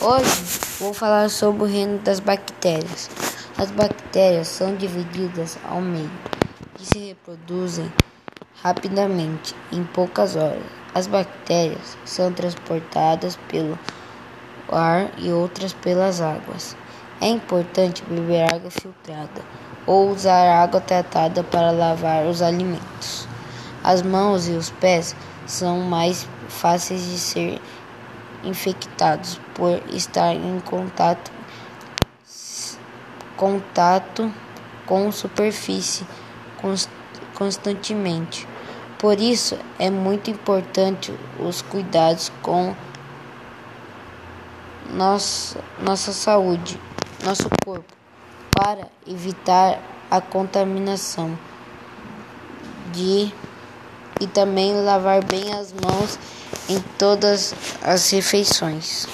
Hoje vou falar sobre o reino das bactérias. As bactérias são divididas ao meio, que se reproduzem rapidamente em poucas horas. As bactérias são transportadas pelo ar e outras pelas águas. É importante beber água filtrada ou usar água tratada para lavar os alimentos. As mãos e os pés são mais fáceis de ser infectados por estar em contato contato com superfície constantemente. Por isso é muito importante os cuidados com nossa, nossa saúde, nosso corpo, para evitar a contaminação de e também lavar bem as mãos em todas as refeições.